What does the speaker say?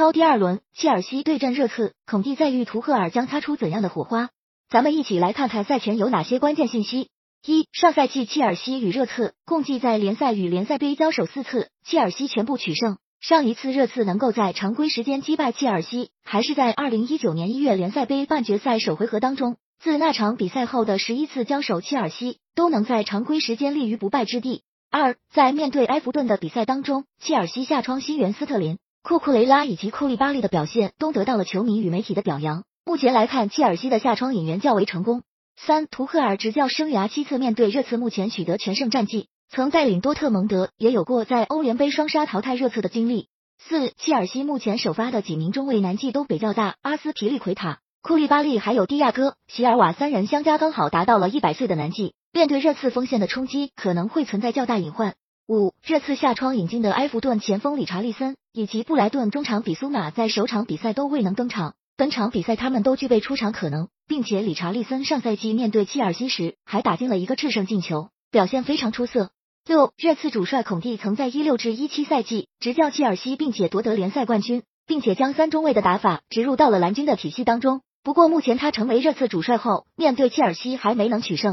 超第二轮，切尔西对阵热刺，孔蒂在与图赫尔将擦出怎样的火花？咱们一起来看看赛前有哪些关键信息。一、上赛季切尔西与热刺共计在联赛与联赛杯交手四次，切尔西全部取胜。上一次热刺能够在常规时间击败切尔西，还是在二零一九年一月联赛杯半决赛首回合当中。自那场比赛后的十一次交手，切尔西都能在常规时间立于不败之地。二、在面对埃弗顿的比赛当中，切尔西下窗新援斯特林。库库雷拉以及库利巴利的表现都得到了球迷与媒体的表扬。目前来看，切尔西的下窗引援较为成功。三，图赫尔执教生涯七次面对热刺，目前取得全胜战绩，曾带领多特蒙德也有过在欧联杯双杀淘汰热刺的经历。四，切尔西目前首发的几名中卫年纪都比较大，阿斯皮利奎塔、库利巴利还有蒂亚戈、席尔瓦三人相加刚好达到了一百岁的年纪，面对热刺锋线的冲击可能会存在较大隐患。五，热刺下窗引进的埃弗顿前锋理查利森以及布莱顿中场比苏马在首场比赛都未能登场，本场比赛他们都具备出场可能，并且理查利森上赛季面对切尔西时还打进了一个制胜进球，表现非常出色。六，热刺主帅孔蒂曾在一六至一七赛季执教切尔西，并且夺得联赛冠军，并且将三中卫的打法植入到了蓝军的体系当中。不过目前他成为热刺主帅后，面对切尔西还没能取胜。